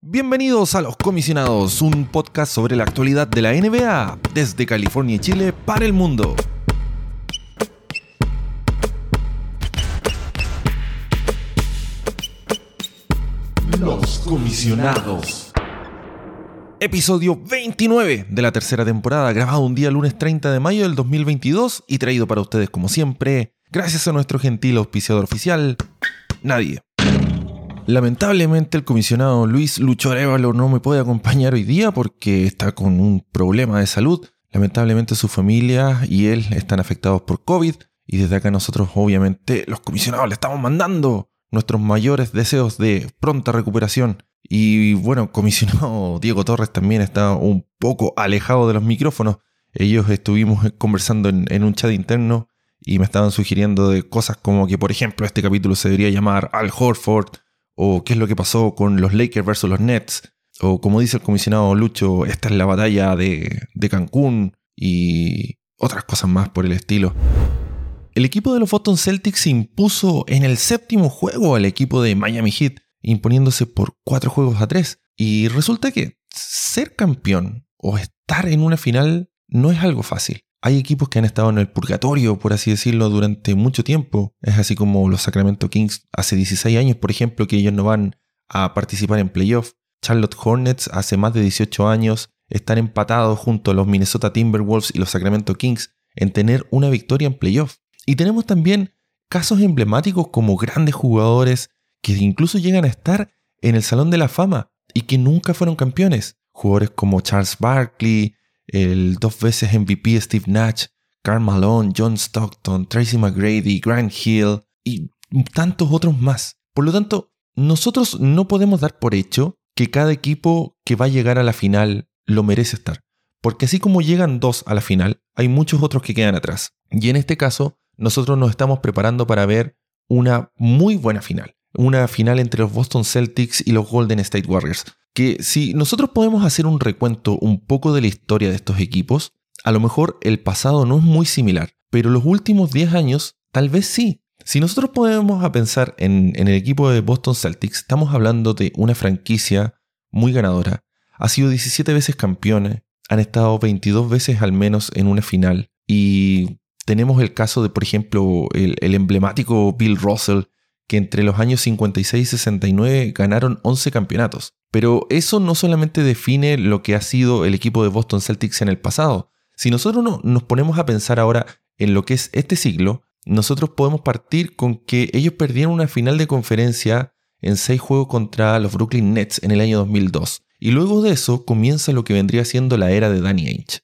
Bienvenidos a Los Comisionados, un podcast sobre la actualidad de la NBA desde California y Chile para el mundo. Los Comisionados. Episodio 29 de la tercera temporada, grabado un día lunes 30 de mayo del 2022 y traído para ustedes como siempre, gracias a nuestro gentil auspiciador oficial, Nadie. Lamentablemente el comisionado Luis Lucho Arevalo no me puede acompañar hoy día porque está con un problema de salud. Lamentablemente su familia y él están afectados por COVID y desde acá nosotros obviamente los comisionados le estamos mandando nuestros mayores deseos de pronta recuperación. Y bueno, comisionado Diego Torres también está un poco alejado de los micrófonos. Ellos estuvimos conversando en, un chat interno y me estaban sugiriendo de cosas como que, por ejemplo, este capítulo se debería llamar Al Horford o qué es lo que pasó con los Lakers versus los Nets, o como dice el comisionado Lucho, esta es la batalla de, Cancún y otras cosas más por el estilo. El equipo de los Boston Celtics se impuso en el séptimo juego al equipo de Miami Heat, imponiéndose por cuatro juegos a tres. Y resulta que ser campeón o estar en una final no es algo fácil. Hay equipos que han estado en el purgatorio, por así decirlo, durante mucho tiempo. Es así como los Sacramento Kings hace 16 años, por ejemplo, que ellos no van a participar en playoff. Charlotte Hornets hace más de 18 años están empatados junto a los Minnesota Timberwolves y los Sacramento Kings en tener una victoria en playoff. Y tenemos también casos emblemáticos como grandes jugadores que incluso llegan a estar en el Salón de la Fama y que nunca fueron campeones. Jugadores como Charles Barkley, el dos veces MVP Steve Nash, Karl Malone, John Stockton, Tracy McGrady, Grant Hill y tantos otros más. Por lo tanto, nosotros no podemos dar por hecho que cada equipo que va a llegar a la final lo merece estar. Porque así como llegan dos a la final, hay muchos otros que quedan atrás. Y en este caso, nosotros nos estamos preparando para ver una muy buena final. Una final entre los Boston Celtics y los Golden State Warriors que si nosotros podemos hacer un recuento un poco de la historia de estos equipos, a lo mejor el pasado no es muy similar, pero los últimos 10 años tal vez sí. Si nosotros podemos a pensar en, el equipo de Boston Celtics, estamos hablando de una franquicia muy ganadora. Ha sido 17 veces campeones, han estado 22 veces al menos en una final y tenemos el caso de, por ejemplo, el, el emblemático Bill Russell, que entre los años 56 y 69 ganaron 11 campeonatos. Pero eso no solamente define lo que ha sido el equipo de Boston Celtics en el pasado. Si nosotros no, nos ponemos a pensar ahora en lo que es este siglo, nosotros podemos partir con que ellos perdieron una final de conferencia en seis juegos contra los Brooklyn Nets en el año 2002. Y luego de eso comienza lo que vendría siendo la era de Danny Ainge.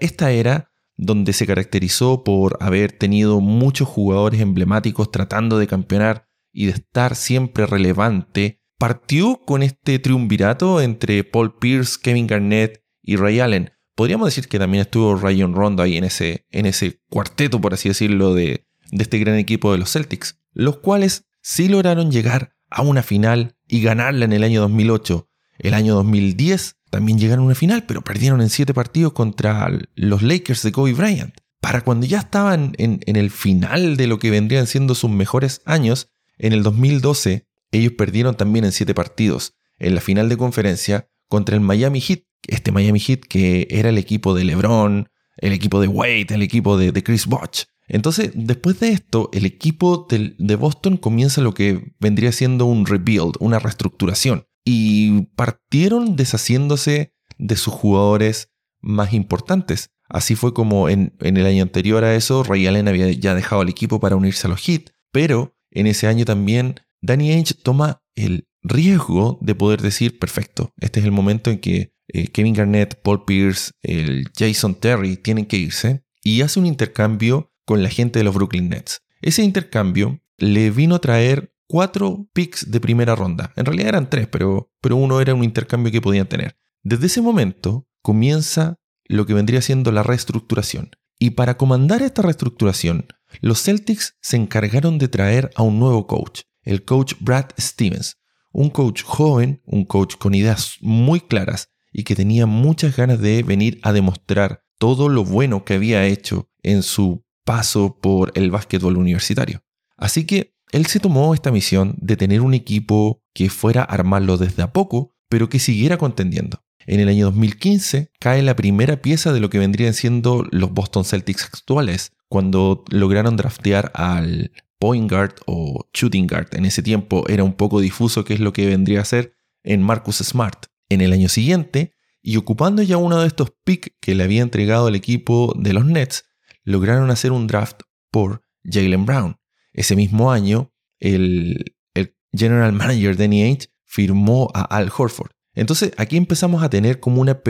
esta era donde se caracterizó por haber tenido muchos jugadores emblemáticos tratando de campeonar y de estar siempre relevante partió con este triunvirato entre Paul Pierce, Kevin Garnett y Ray Allen. Podríamos decir que también estuvo Rayon Rondo ahí en ese, en ese cuarteto, por así decirlo, de, de este gran equipo de los Celtics, los cuales sí lograron llegar a una final y ganarla en el año 2008. El año 2010 también llegaron a una final, pero perdieron en siete partidos contra los Lakers de Kobe Bryant. Para cuando ya estaban en, en el final de lo que vendrían siendo sus mejores años, en el 2012 ellos perdieron también en siete partidos en la final de conferencia contra el Miami Heat. Este Miami Heat que era el equipo de LeBron, el equipo de Wade, el equipo de, Chris Bosh. Entonces, después de esto, el equipo de, Boston comienza lo que vendría siendo un rebuild, una reestructuración. Y partieron deshaciéndose de sus jugadores más importantes. Así fue como en, en, el año anterior a eso, Ray Allen había ya dejado el equipo para unirse a los Heat, pero en ese año también Danny Ainge toma el riesgo de poder decir, perfecto, este es el momento en que eh, Kevin Garnett, Paul Pierce, el Jason Terry tienen que irse y hace un intercambio con la gente de los Brooklyn Nets. Ese intercambio le vino a traer cuatro picks de primera ronda. En realidad eran tres, pero, pero uno era un intercambio que podían tener. Desde ese momento comienza lo que vendría siendo la reestructuración. Y para comandar esta reestructuración, los Celtics se encargaron de traer a un nuevo coach, el coach Brad Stevens, un coach joven, un coach con ideas muy claras y que tenía muchas ganas de venir a demostrar todo lo bueno que había hecho en su paso por el básquetbol universitario. Así que él se tomó esta misión de tener un equipo que fuera a armarlo desde a poco, pero que siguiera contendiendo. En el año 2015 cae la primera pieza de lo que vendrían siendo los Boston Celtics actuales, cuando lograron draftear al point guard o shooting guard. En ese tiempo era un poco difuso qué es lo que vendría a ser en Marcus Smart. En el año siguiente, y ocupando ya uno de estos picks que le había entregado el equipo de los Nets, lograron hacer un draft por Jalen Brown. Ese mismo año, el, general manager Danny Ainge firmó a Al Horford. Entonces aquí empezamos a tener como una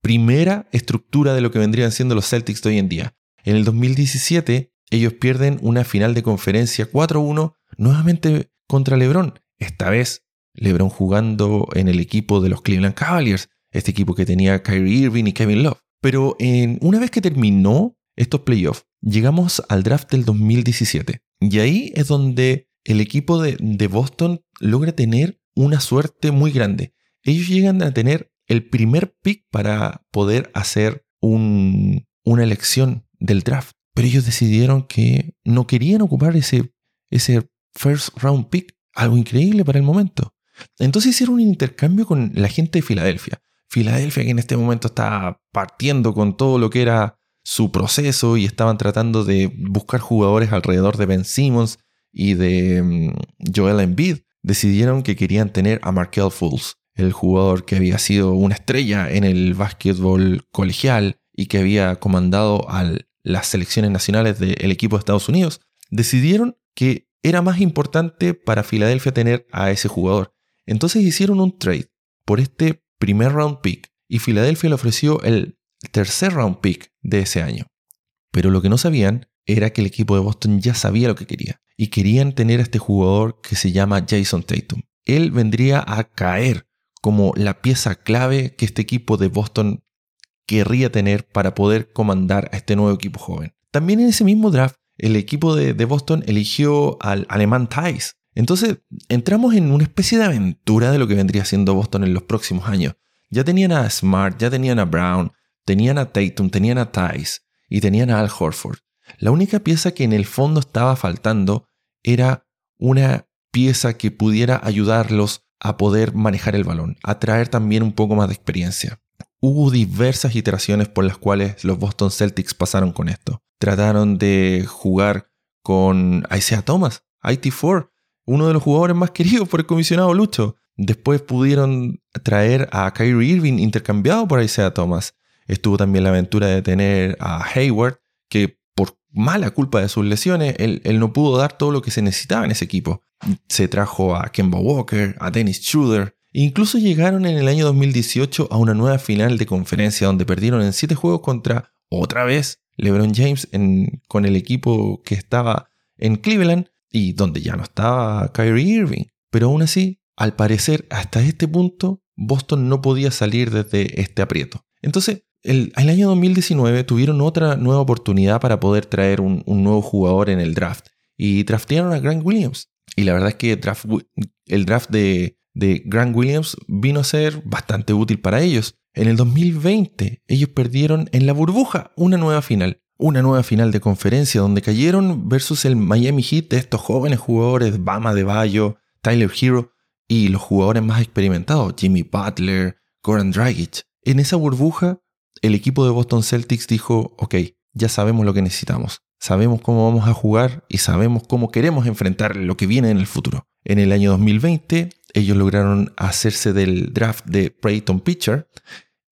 primera estructura de lo que vendrían siendo los Celtics de hoy en día. En el 2017 ellos pierden una final de conferencia 4-1 nuevamente contra LeBron. Esta vez LeBron jugando en el equipo de los Cleveland Cavaliers, este equipo que tenía Kyrie Irving y Kevin Love. Pero en, una vez que terminó estos playoffs, llegamos al draft del 2017. Y ahí es donde el equipo de, Boston logra tener una suerte muy grande. Ellos llegan a tener el primer pick para poder hacer una elección del draft. Pero ellos decidieron que no querían ocupar ese, ese first round pick. Algo increíble para el momento. Entonces hicieron un intercambio con la gente de Filadelfia. Filadelfia que en este momento está partiendo con todo lo que era su proceso y estaban tratando de buscar jugadores alrededor de Ben Simmons y de mm, Joel Embiid, decidieron que querían tener a Markel Fultz, el jugador que había sido una estrella en el básquetbol colegial y que había comandado a las selecciones nacionales del equipo de Estados Unidos, decidieron que era más importante para Filadelfia tener a ese jugador. Entonces hicieron un trade por este primer round pick y Filadelfia le ofreció el tercer round pick de ese año. Pero lo que no sabían era que el equipo de Boston ya sabía lo que quería y querían tener a este jugador que se llama Jason Tatum. Él vendría a caer como la pieza clave que este equipo de Boston querría tener para poder comandar a este nuevo equipo joven. También en ese mismo draft, el equipo de, Boston eligió al alemán Thais. Entonces entramos en una especie de aventura de lo que vendría siendo Boston en los próximos años. Ya tenían a Smart, ya tenían a Brown, tenían a Tatum, tenían a Thais y tenían a Al Horford. La única pieza que en el fondo estaba faltando era una pieza que pudiera ayudarlos a poder manejar el balón, a traer también un poco más de experiencia. Hubo diversas iteraciones por las cuales los Boston Celtics pasaron con esto. Trataron de jugar con Isaiah Thomas, IT4, uno de los jugadores más queridos por el comisionado Lucho. Después pudieron traer a Kyrie Irving intercambiado por Isaiah Thomas. Estuvo también la aventura de tener a Hayward, que por mala culpa de sus lesiones, él, no pudo dar todo lo que se necesitaba en ese equipo. Se trajo a Kemba Walker, a Dennis Schroeder. Incluso llegaron en el año 2018 a una nueva final de conferencia donde perdieron en 7 juegos contra, otra vez, LeBron James con el equipo que estaba en Cleveland y donde ya no estaba Kyrie Irving. Pero aún así, al parecer, hasta este punto, Boston no podía salir desde este aprieto. Entonces, el, año 2019 tuvieron otra nueva oportunidad para poder traer un, nuevo jugador en el draft y draftearon a Grant Williams. Y la verdad es que el draft de, de Grant Williams vino a ser bastante útil para ellos. En el 2020 ellos perdieron en la burbuja una nueva final. Una nueva final de conferencia donde cayeron versus el Miami Heat de estos jóvenes jugadores, Bama de Bayo, Tyler Hero y los jugadores más experimentados, Jimmy Butler, Goran Dragic. En esa burbuja el equipo de Boston Celtics dijo, ok, ya sabemos lo que necesitamos, sabemos cómo vamos a jugar y sabemos cómo queremos enfrentar lo que viene en el futuro. En el año 2020 ellos lograron hacerse del draft de Preyton Pitcher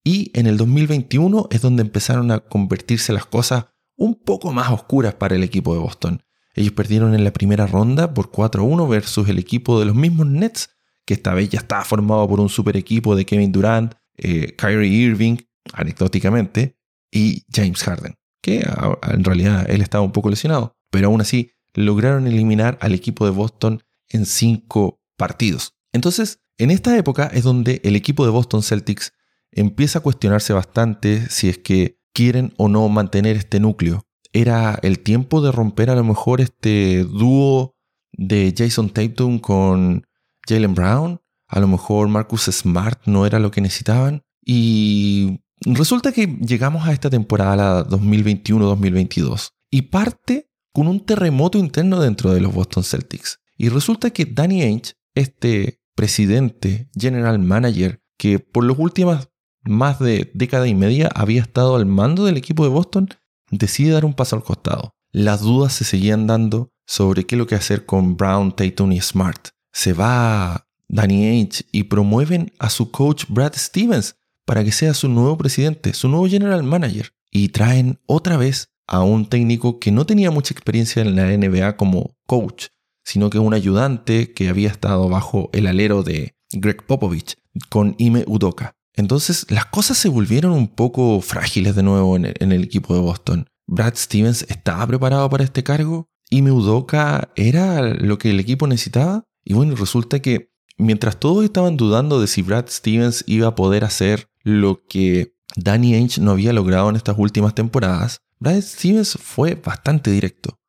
y en el 2021 es donde empezaron a convertirse las cosas un poco más oscuras para el equipo de Boston. Ellos perdieron en la primera ronda por 4-1 versus el equipo de los mismos Nets, que esta vez ya estaba formado por un super equipo de Kevin Durant, eh, Kyrie Irving anecdóticamente, y James Harden, que en realidad él estaba un poco lesionado, pero aún así lograron eliminar al equipo de Boston en cinco partidos. Entonces, en esta época es donde el equipo de Boston Celtics empieza a cuestionarse bastante si es que quieren o no mantener este núcleo. ¿Era el tiempo de romper a lo mejor este dúo de Jason Tatum con Jalen Brown? A lo mejor Marcus Smart no era lo que necesitaban. Y Resulta que llegamos a esta temporada 2021-2022 y parte con un terremoto interno dentro de los Boston Celtics. Y resulta que Danny Ainge, este presidente, general manager que por las últimas más de década y media había estado al mando del equipo de Boston, decide dar un paso al costado. Las dudas se seguían dando sobre qué es lo que hacer con Brown, Tatum y Smart. Se va Danny Ainge y promueven a su coach Brad Stevens para que sea su nuevo presidente, su nuevo general manager. Y traen otra vez a un técnico que no tenía mucha experiencia en la NBA como coach, sino que un ayudante que había estado bajo el alero de Greg Popovich con Ime Udoka. Entonces las cosas se volvieron un poco frágiles de nuevo en el, equipo de Boston. Brad Stevens estaba preparado para este cargo. Ime Udoka era lo que el equipo necesitaba. Y bueno, resulta que mientras todos estaban dudando de si Brad Stevens iba a poder hacer lo que Danny Ainge no había logrado en estas últimas temporadas, Brad Stevens fue bastante directo.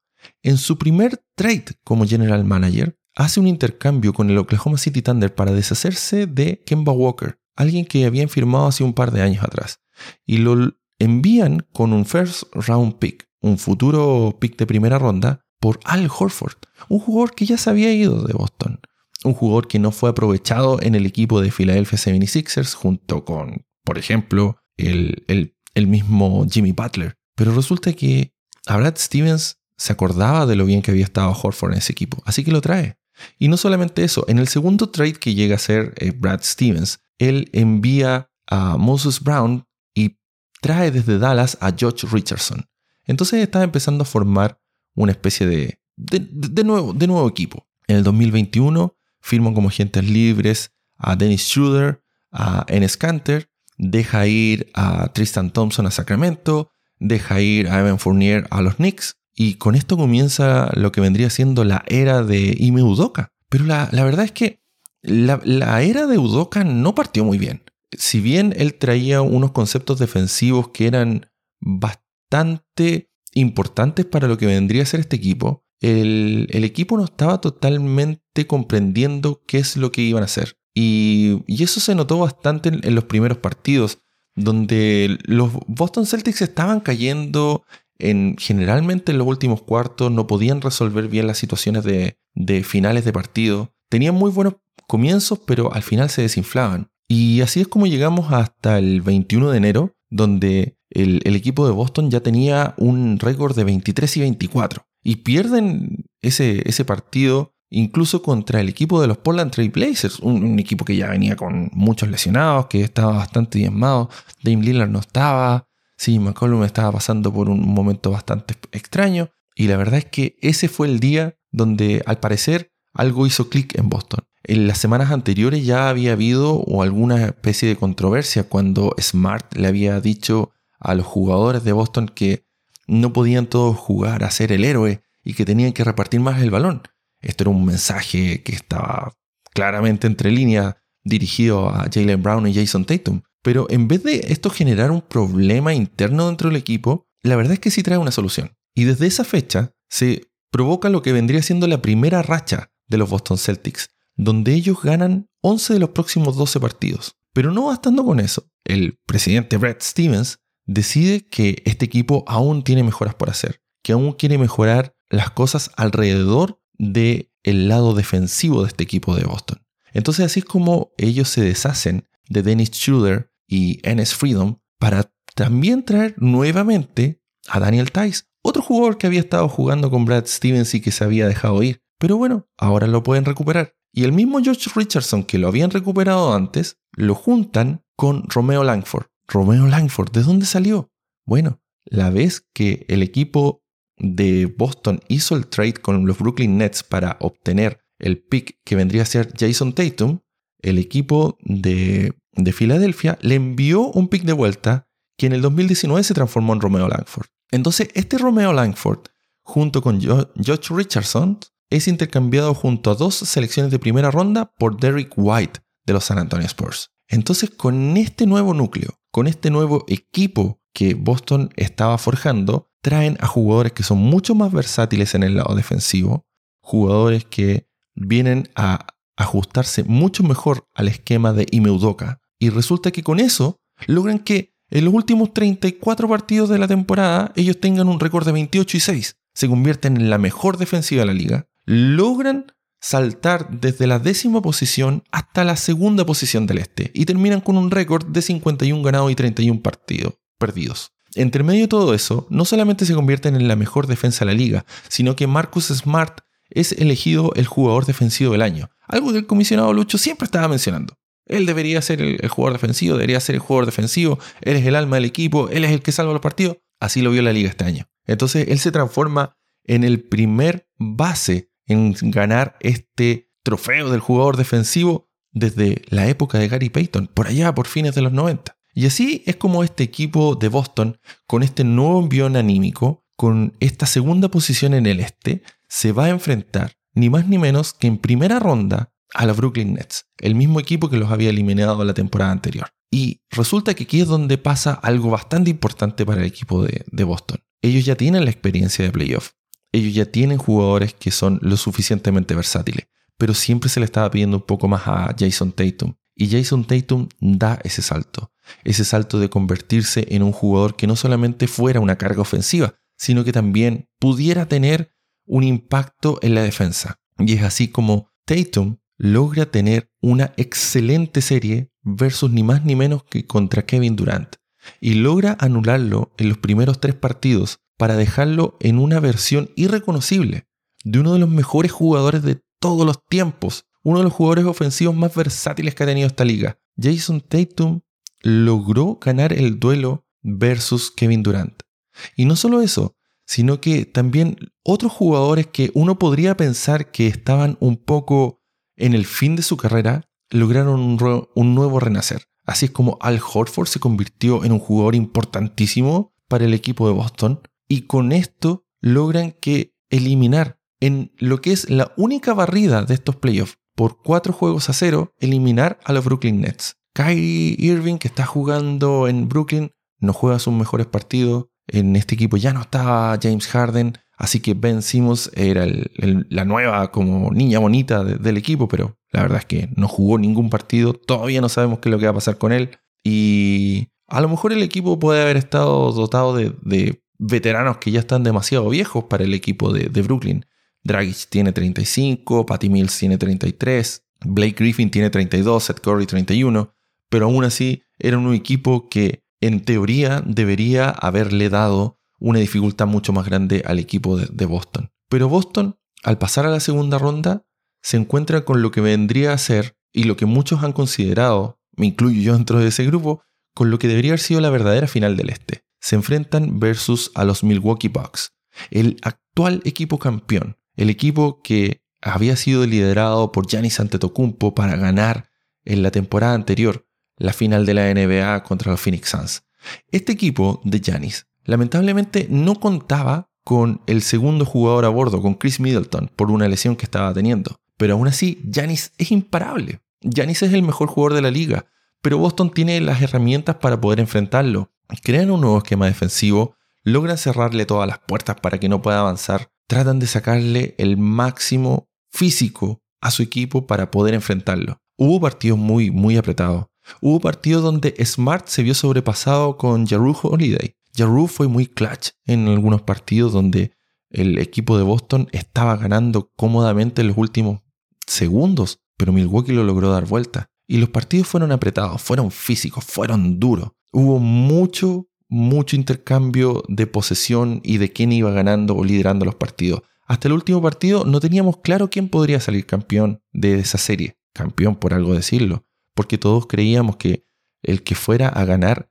En su primer trade como general manager, hace un intercambio con el Oklahoma City Thunder para deshacerse de Kemba Walker, alguien que habían firmado hace un par de años atrás, y lo envían con un first round pick, un futuro pick de primera ronda, por Al Horford, un jugador que ya se había ido de Boston, un jugador que no fue aprovechado en el equipo de Philadelphia 76ers junto con, por ejemplo, el, el, mismo Jimmy Butler. Pero resulta que a Brad Stevens se acordaba de lo bien que había estado Horford en ese equipo, así que lo trae. Y no solamente eso, en el segundo trade que llega a ser eh, Brad Stevens, él envía a Moses Brown y trae desde Dallas a George Richardson. Entonces está empezando a formar una especie de, de, nuevo, de nuevo equipo. En el 2021 firman como agentes libres a Dennis Schroeder, a Enes Kanter, deja ir a Tristan Thompson a Sacramento, deja ir a Evan Fournier a los Knicks, y con esto comienza lo que vendría siendo la era de Ime Udoka. Pero la, la verdad es que la, era de Udoka no partió muy bien. Si bien él traía unos conceptos defensivos que eran bastante importantes para lo que vendría a ser este equipo, el, equipo no estaba totalmente comprendiendo qué es lo que iban a hacer. Y, eso se notó bastante en, los primeros partidos, donde los Boston Celtics estaban cayendo en, generalmente en los últimos cuartos, no podían resolver bien las situaciones de, finales de partido. Tenían muy buenos comienzos, pero al final se desinflaban. Y así es como llegamos hasta el 21 de enero, donde el, equipo de Boston ya tenía un récord de 23 y 24. Y pierden ese, partido incluso contra el equipo de los Portland Trail Blazers, un, equipo que ya venía con muchos lesionados, que estaba bastante diezmado. Dame Lillard no estaba, sí, McCollum estaba pasando por un momento bastante extraño. Y la verdad es que ese fue el día donde al parecer algo hizo clic en Boston. En las semanas anteriores ya había habido alguna especie de controversia cuando Smart le había dicho a los jugadores de Boston que no podían todos jugar a ser el héroe y que tenían que repartir más el balón. Esto era un mensaje que estaba claramente entre líneas dirigido a Jalen Brown y Jason Tatum. Pero en vez de esto generar un problema interno dentro del equipo, la verdad es que sí trae una solución. Y desde esa fecha se provoca lo que vendría siendo la primera racha de los Boston Celtics, donde ellos ganan 11 de los próximos 12 partidos. Pero no bastando con eso, el presidente Brad Stevens decide que este equipo aún tiene mejoras por hacer, que aún quiere mejorar las cosas alrededor del el lado defensivo de este equipo de Boston. Entonces así es como ellos se deshacen de Dennis Schroeder y Enes Freedom para también traer nuevamente a Daniel Tice, otro jugador que había estado jugando con Brad Stevens y que se había dejado ir. Pero bueno, ahora lo pueden recuperar. Y el mismo George Richardson que lo habían recuperado antes, lo juntan con Romeo Langford. Romeo Langford, ¿de dónde salió? Bueno, la vez que el equipo de Boston hizo el trade con los Brooklyn Nets para obtener el pick que vendría a ser Jason Tatum, el equipo de, de Filadelfia le envió un pick de vuelta que en el 2019 se transformó en Romeo Langford. Entonces, este Romeo Langford, junto con George Richardson, es intercambiado junto a dos selecciones de primera ronda por Derrick White de los San Antonio Spurs. Entonces, con este nuevo núcleo, con este nuevo equipo que Boston estaba forjando, traen a jugadores que son mucho más versátiles en el lado defensivo, jugadores que vienen a ajustarse mucho mejor al esquema de Imeudoka. Y resulta que con eso logran que en los últimos 34 partidos de la temporada ellos tengan un récord de 28 y 6. Se convierten en la mejor defensiva de la liga logran saltar desde la décima posición hasta la segunda posición del este y terminan con un récord de 51 ganados y 31 partidos perdidos. Entre medio de todo eso, no solamente se convierten en la mejor defensa de la liga, sino que Marcus Smart es elegido el jugador defensivo del año, algo que el comisionado Lucho siempre estaba mencionando. Él debería ser el, jugador defensivo, debería ser el jugador defensivo, él es el alma del equipo, él es el que salva los partidos. Así lo vio la liga este año. Entonces él se transforma en el primer base en ganar este trofeo del jugador defensivo desde la época de Gary Payton, por allá por fines de los 90. Y así es como este equipo de Boston, con este nuevo envión anímico, con esta segunda posición en el este, se va a enfrentar ni más ni menos que en primera ronda a los Brooklyn Nets, el mismo equipo que los había eliminado la temporada anterior. Y resulta que aquí es donde pasa algo bastante importante para el equipo de, de Boston. Ellos ya tienen la experiencia de playoff, ellos ya tienen jugadores que son lo suficientemente versátiles, pero siempre se le estaba pidiendo un poco más a Jason Tatum. Y Jason Tatum da ese salto, ese salto de convertirse en un jugador que no solamente fuera una carga ofensiva, sino que también pudiera tener un impacto en la defensa. Y es así como Tatum logra tener una excelente serie versus ni más ni menos que contra Kevin Durant. Y logra anularlo en los primeros tres partidos para dejarlo en una versión irreconocible de uno de los mejores jugadores de todos los tiempos, uno de los jugadores ofensivos más versátiles que ha tenido esta liga. Jason Tatum logró ganar el duelo versus Kevin Durant. Y no solo eso, sino que también otros jugadores que uno podría pensar que estaban un poco en el fin de su carrera, lograron un, nuevo renacer. Así es como Al Horford se convirtió en un jugador importantísimo para el equipo de Boston y con esto logran que eliminar en lo que es la única barrida de estos playoffs por cuatro juegos a cero, eliminar a los Brooklyn Nets. Kyrie Irving, que está jugando en Brooklyn, no juega sus mejores partidos. En este equipo ya no estaba James Harden, así que Ben Simmons era la nueva como niña bonita del equipo, pero la verdad es que no jugó ningún partido. Todavía no sabemos qué es lo que va a pasar con él. Y a lo mejor el equipo puede haber estado dotado de veteranos que ya están demasiado viejos para el equipo de, Brooklyn. Dragic tiene 35, Patty Mills tiene 33, Blake Griffin tiene 32, Seth Curry 31, pero aún así era un equipo que en teoría debería haberle dado una dificultad mucho más grande al equipo de, Boston. Pero Boston, al pasar a la segunda ronda, se encuentra con lo que vendría a ser, y lo que muchos han considerado, me incluyo yo dentro de ese grupo, con lo que debería haber sido la verdadera final del Este se enfrentan versus a los Milwaukee Bucks, el actual equipo campeón, el equipo que había sido liderado por Giannis Antetokounmpo para ganar en la temporada anterior la final de la NBA contra los Phoenix Suns. Este equipo de Giannis lamentablemente no contaba con el segundo jugador a bordo, con Chris Middleton, por una lesión que estaba teniendo. Pero aún así, Giannis es imparable. Giannis es el mejor jugador de la liga, pero Boston tiene las herramientas para poder enfrentarlo crean un nuevo esquema defensivo, logran cerrarle todas las puertas para que no pueda avanzar, tratan de sacarle el máximo físico a su equipo para poder enfrentarlo. Hubo partidos muy, muy apretados. Hubo partidos donde Smart se vio sobrepasado con Jaru Holiday. Jaru fue muy clutch en algunos partidos donde el equipo de Boston estaba ganando cómodamente en los últimos segundos, pero Milwaukee lo logró dar vuelta. Y los partidos fueron apretados, fueron físicos, fueron duros hubo mucho, mucho intercambio de posesión y de quién iba ganando o liderando los partidos. Hasta el último partido no teníamos claro quién podría salir campeón de esa serie. Campeón por algo decirlo. Porque todos creíamos que el que fuera a ganar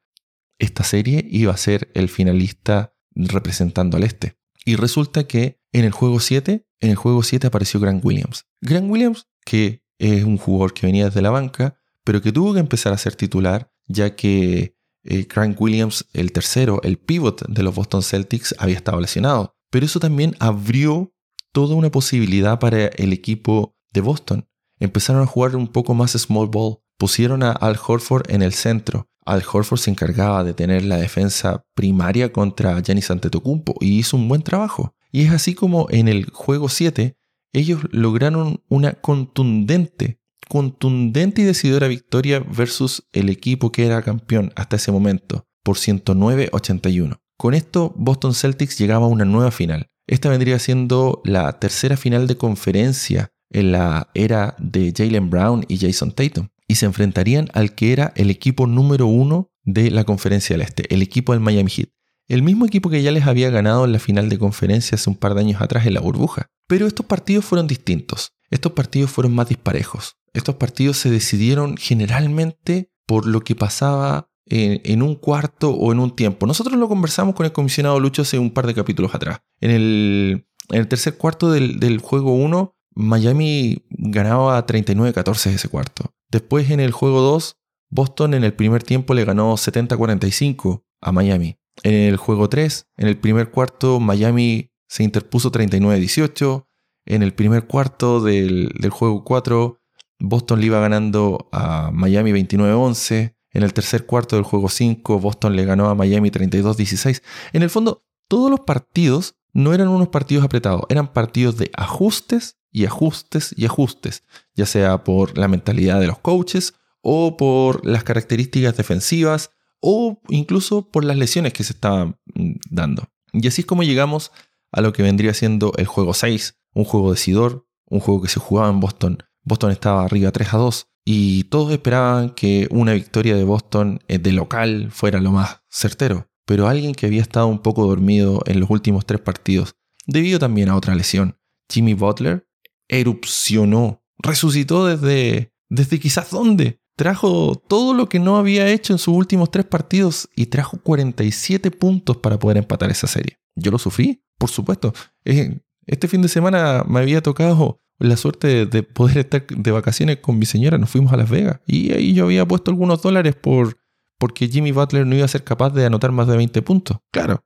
esta serie iba a ser el finalista representando al este. Y resulta que en el juego 7, en el juego 7 apareció Grant Williams. Grant Williams, que es un jugador que venía desde la banca, pero que tuvo que empezar a ser titular, ya que eh, Frank Williams, el tercero, el pivot de los Boston Celtics, había estado lesionado. Pero eso también abrió toda una posibilidad para el equipo de Boston. Empezaron a jugar un poco más small ball. Pusieron a Al Horford en el centro. Al Horford se encargaba de tener la defensa primaria contra Giannis Antetokounmpo y hizo un buen trabajo. Y es así como en el juego 7 ellos lograron una contundente contundente y decidora victoria versus el equipo que era campeón hasta ese momento, por 109-81. Con esto, Boston Celtics llegaba a una nueva final. Esta vendría siendo la tercera final de conferencia en la era de Jalen Brown y Jason Tatum. Y se enfrentarían al que era el equipo número uno de la conferencia del Este, el equipo del Miami Heat. El mismo equipo que ya les había ganado en la final de conferencia hace un par de años atrás en la burbuja. Pero estos partidos fueron distintos. Estos partidos fueron más disparejos. Estos partidos se decidieron generalmente por lo que pasaba en, un cuarto o en un tiempo. Nosotros lo conversamos con el comisionado Lucho hace un par de capítulos atrás. En el, tercer cuarto del, juego 1, Miami ganaba 39-14 ese cuarto. Después en el juego 2, Boston en el primer tiempo le ganó 70-45 a Miami. En el juego 3, en el primer cuarto, Miami se interpuso 39-18. En el primer cuarto del, del juego 4, Boston le iba ganando a Miami 29-11. En el tercer cuarto del juego 5, Boston le ganó a Miami 32-16. En el fondo, todos los partidos no eran unos partidos apretados, eran partidos de ajustes y ajustes y ajustes, ya sea por la mentalidad de los coaches o por las características defensivas o incluso por las lesiones que se estaban mm, dando. Y así es como llegamos a lo que vendría siendo el juego 6, un juego decidor, un juego que se jugaba en Boston Boston estaba arriba 3 a 2 y todos esperaban que una victoria de Boston eh, de local fuera lo más certero. Pero alguien que había estado un poco dormido en los últimos tres partidos, debido también a otra lesión, Jimmy Butler, erupcionó, resucitó desde, desde quizás dónde. Trajo todo lo que no había hecho en sus últimos tres partidos y trajo 47 puntos para poder empatar esa serie. Yo lo sufrí, por supuesto. Eh, este fin de semana me había tocado la suerte de poder estar de vacaciones con mi señora, nos fuimos a Las Vegas. Y ahí yo había puesto algunos dólares por porque Jimmy Butler no iba a ser capaz de anotar más de 20 puntos. Claro,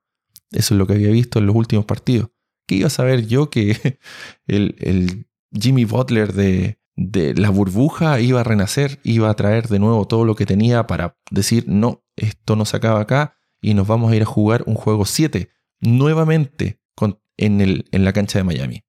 eso es lo que había visto en los últimos partidos. ¿Qué iba a saber yo que el, Jimmy Butler de, la burbuja iba a renacer, iba a traer de nuevo todo lo que tenía para decir, no, esto no se acaba acá y nos vamos a ir a jugar un juego 7 nuevamente en, en la cancha de Miami.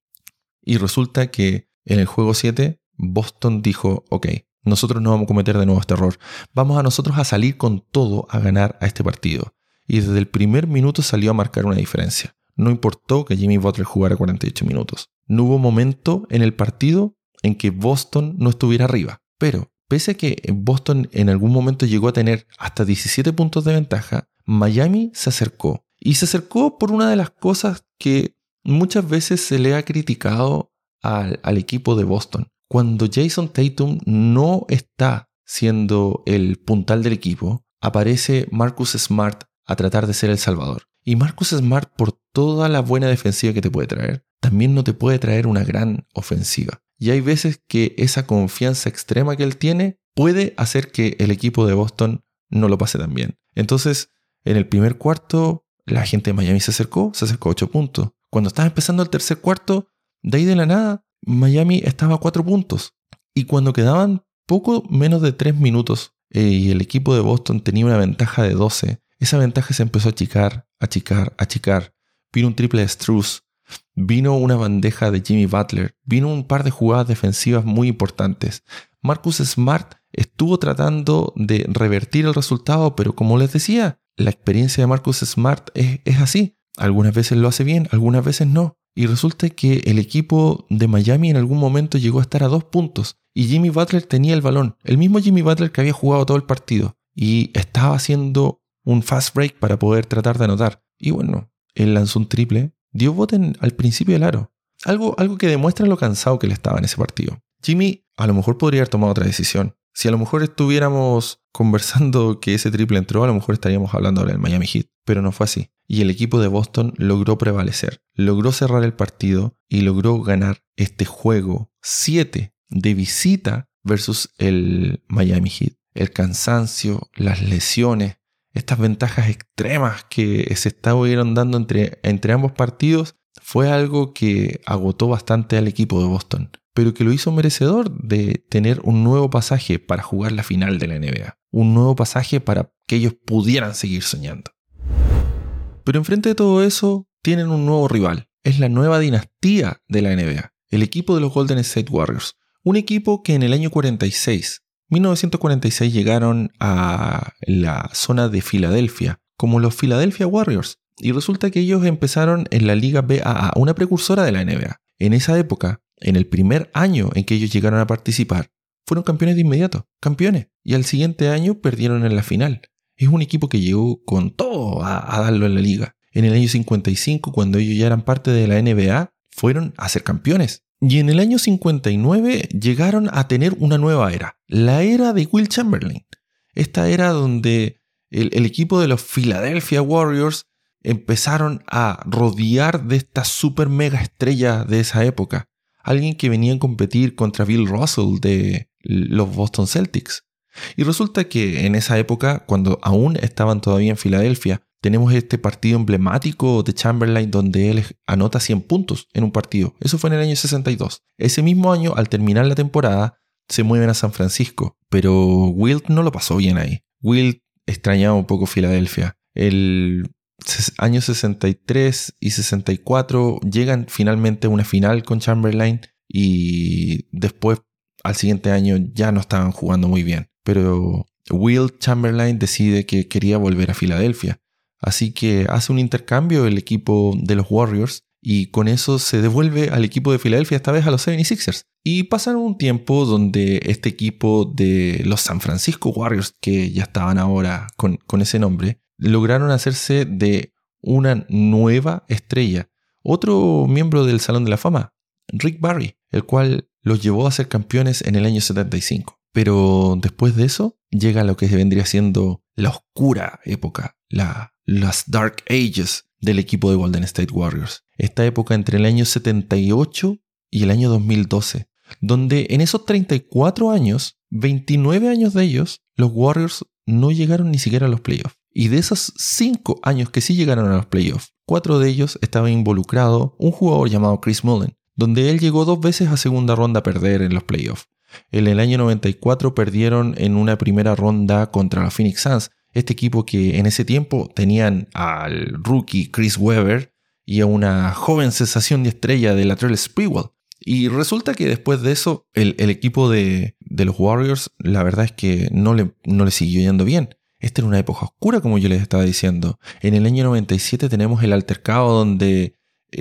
Y resulta que en el juego 7, Boston dijo, ok, nosotros no vamos a cometer de nuevo este error. Vamos a nosotros a salir con todo a ganar a este partido. Y desde el primer minuto salió a marcar una diferencia. No importó que Jimmy Butler jugara 48 minutos. No hubo momento en el partido en que Boston no estuviera arriba. Pero, pese a que Boston en algún momento llegó a tener hasta 17 puntos de ventaja, Miami se acercó. Y se acercó por una de las cosas que Muchas veces se le ha criticado al, equipo de Boston. Cuando Jason Tatum no está siendo el puntal del equipo, aparece Marcus Smart a tratar de ser el salvador. Y Marcus Smart, por toda la buena defensiva que te puede traer, también no te puede traer una gran ofensiva. Y hay veces que esa confianza extrema que él tiene puede hacer que el equipo de Boston no lo pase tan bien. Entonces, en el primer cuarto, la gente de Miami se acercó, se acercó a 8 puntos. Cuando estaba empezando el tercer cuarto, de ahí de la nada, Miami estaba a cuatro puntos. Y cuando quedaban poco menos de tres minutos eh, y el equipo de Boston tenía una ventaja de 12, esa ventaja se empezó a achicar, achicar, achicar. Vino un triple de Struz, vino una bandeja de Jimmy Butler, vino un par de jugadas defensivas muy importantes. Marcus Smart estuvo tratando de revertir el resultado, pero como les decía, la experiencia de Marcus Smart es, es así. Algunas veces lo hace bien, algunas veces no. Y resulta que el equipo de Miami en algún momento llegó a estar a dos puntos y Jimmy Butler tenía el balón, el mismo Jimmy Butler que había jugado todo el partido y estaba haciendo un fast break para poder tratar de anotar. Y bueno, él lanzó un triple, dio bote al principio del aro. Algo, algo que demuestra lo cansado que él estaba en ese partido. Jimmy a lo mejor podría haber tomado otra decisión. Si a lo mejor estuviéramos conversando que ese triple entró, a lo mejor estaríamos hablando del Miami Heat, pero no fue así. Y el equipo de Boston logró prevalecer, logró cerrar el partido y logró ganar este juego 7 de visita versus el Miami Heat. El cansancio, las lesiones, estas ventajas extremas que se estaban dando entre, entre ambos partidos fue algo que agotó bastante al equipo de Boston pero que lo hizo merecedor de tener un nuevo pasaje para jugar la final de la NBA. Un nuevo pasaje para que ellos pudieran seguir soñando. Pero enfrente de todo eso, tienen un nuevo rival. Es la nueva dinastía de la NBA. El equipo de los Golden State Warriors. Un equipo que en el año 46, 1946 llegaron a la zona de Filadelfia como los Philadelphia Warriors. Y resulta que ellos empezaron en la Liga BAA, una precursora de la NBA. En esa época, en el primer año en que ellos llegaron a participar, fueron campeones de inmediato, campeones. Y al siguiente año perdieron en la final. Es un equipo que llegó con todo a, darlo en la liga. En el año 55, cuando ellos ya eran parte de la NBA, fueron a ser campeones. Y en el año 59 llegaron a tener una nueva era, la era de Will Chamberlain. Esta era donde el, equipo de los Philadelphia Warriors empezaron a rodear de esta super mega estrella de esa época. Alguien que venía a competir contra Bill Russell de los Boston Celtics. Y resulta que en esa época, cuando aún estaban todavía en Filadelfia, tenemos este partido emblemático de Chamberlain donde él anota 100 puntos en un partido. Eso fue en el año 62. Ese mismo año, al terminar la temporada, se mueven a San Francisco, pero Wilt no lo pasó bien ahí. Wilt extrañaba un poco Filadelfia. El año 63 y 64 llegan finalmente a una final con Chamberlain y después al siguiente año ya no estaban jugando muy bien. Pero Will Chamberlain decide que quería volver a Filadelfia. Así que hace un intercambio el equipo de los Warriors y con eso se devuelve al equipo de Filadelfia, esta vez a los 76ers. Y pasan un tiempo donde este equipo de los San Francisco Warriors, que ya estaban ahora con, con ese nombre, lograron hacerse de una nueva estrella. Otro miembro del Salón de la Fama, Rick Barry, el cual los llevó a ser campeones en el año 75. Pero después de eso llega lo que vendría siendo la oscura época, la, las Dark Ages del equipo de Golden State Warriors. Esta época entre el año 78 y el año 2012, donde en esos 34 años, 29 años de ellos, los Warriors no llegaron ni siquiera a los playoffs. Y de esos 5 años que sí llegaron a los playoffs, 4 de ellos estaba involucrado un jugador llamado Chris Mullen, donde él llegó dos veces a segunda ronda a perder en los playoffs. En el año 94 perdieron en una primera ronda contra los Phoenix Suns, este equipo que en ese tiempo tenían al rookie Chris Webber y a una joven sensación de estrella de la Trail Sprewell. Y resulta que después de eso, el, equipo de, los Warriors, la verdad es que no le, no le siguió yendo bien. Esta era una época oscura, como yo les estaba diciendo. En el año 97 tenemos el altercado donde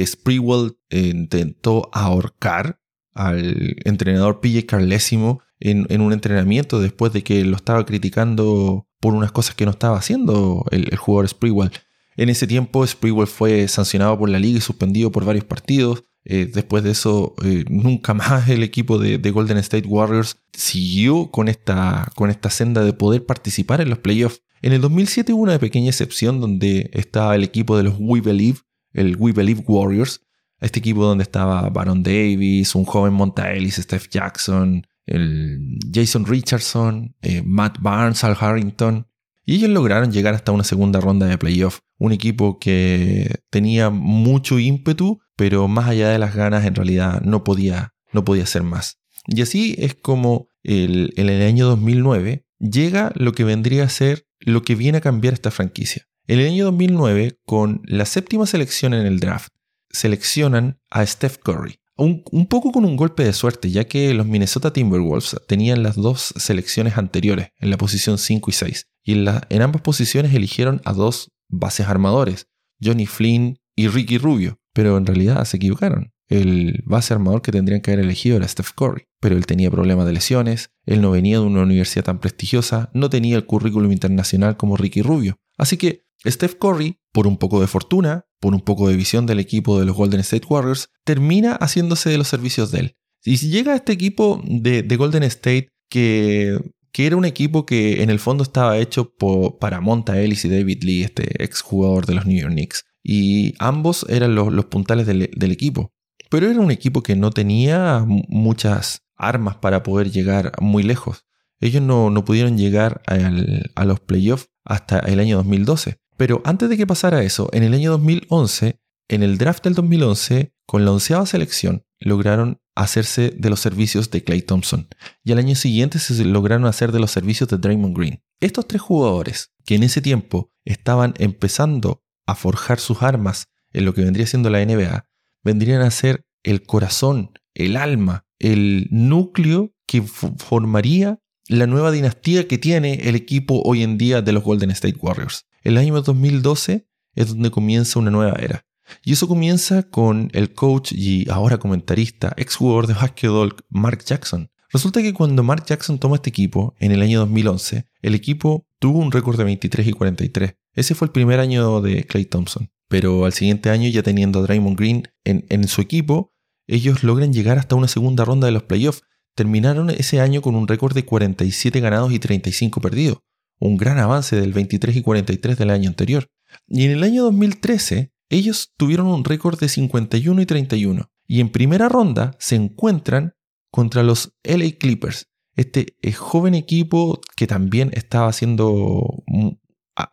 Sprewell intentó ahorcar al entrenador PJ Carlesimo en, un entrenamiento después de que lo estaba criticando por unas cosas que no estaba haciendo el, jugador Sprewell. En ese tiempo Sprewell fue sancionado por la liga y suspendido por varios partidos. Eh, después de eso, eh, nunca más el equipo de, Golden State Warriors siguió con esta, con esta senda de poder participar en los playoffs. En el 2007 hubo una pequeña excepción donde estaba el equipo de los We Believe, el We Believe Warriors, este equipo donde estaba Baron Davis, un joven Monta Ellis, Steph Jackson, el Jason Richardson, eh, Matt Barnes, Al Harrington. Y ellos lograron llegar hasta una segunda ronda de playoff. Un equipo que tenía mucho ímpetu, pero más allá de las ganas, en realidad no podía, no podía hacer más. Y así es como en el año 2009 llega lo que vendría a ser lo que viene a cambiar esta franquicia. En el año 2009, con la séptima selección en el draft, seleccionan a Steph Curry. Un, poco con un golpe de suerte, ya que los Minnesota Timberwolves tenían las dos selecciones anteriores, en la posición 5 y 6, y en, en ambas posiciones eligieron a dos bases armadores, Johnny Flynn y Ricky Rubio, pero en realidad se equivocaron. El base armador que tendrían que haber elegido era Steph Curry, pero él tenía problemas de lesiones, él no venía de una universidad tan prestigiosa, no tenía el currículum internacional como Ricky Rubio. Así que Steph Curry, por un poco de fortuna, por un poco de visión del equipo de los Golden State Warriors, termina haciéndose de los servicios de él. Y si llega este equipo de, Golden State que, que, era un equipo que en el fondo estaba hecho para Monta Ellis y David Lee, este exjugador de los New York Knicks. Y ambos eran los, puntales del, equipo. Pero era un equipo que no tenía muchas armas para poder llegar muy lejos. Ellos no, pudieron llegar a los playoffs hasta el año 2012. Pero antes de que pasara eso, en el año 2011, en el draft del 2011, con la onceava selección, lograron hacerse de los servicios de Clay Thompson. Y al año siguiente se lograron hacer de los servicios de Draymond Green. Estos tres jugadores, que en ese tiempo estaban empezando a forjar sus armas en lo que vendría siendo la NBA, vendrían a ser el corazón, el alma, el núcleo que formaría la nueva dinastía que tiene el equipo hoy en día de los Golden State Warriors. El año 2012 es donde comienza una nueva era. Y eso comienza con el coach y ahora comentarista, ex jugador de basketball Mark Jackson. Resulta que cuando Mark Jackson toma este equipo en el año 2011, el equipo tuvo un récord de 23 y 43. Ese fue el primer año de Clay Thompson. Pero al siguiente año, ya teniendo a Draymond Green en, en su equipo, ellos logran llegar hasta una segunda ronda de los playoffs. Terminaron ese año con un récord de 47 ganados y 35 perdidos, un gran avance del 23 y 43 del año anterior. Y en el año 2013, ellos tuvieron un récord de 51 y 31. Y en primera ronda se encuentran contra los LA Clippers, este eh, joven equipo que también estaba haciendo mm,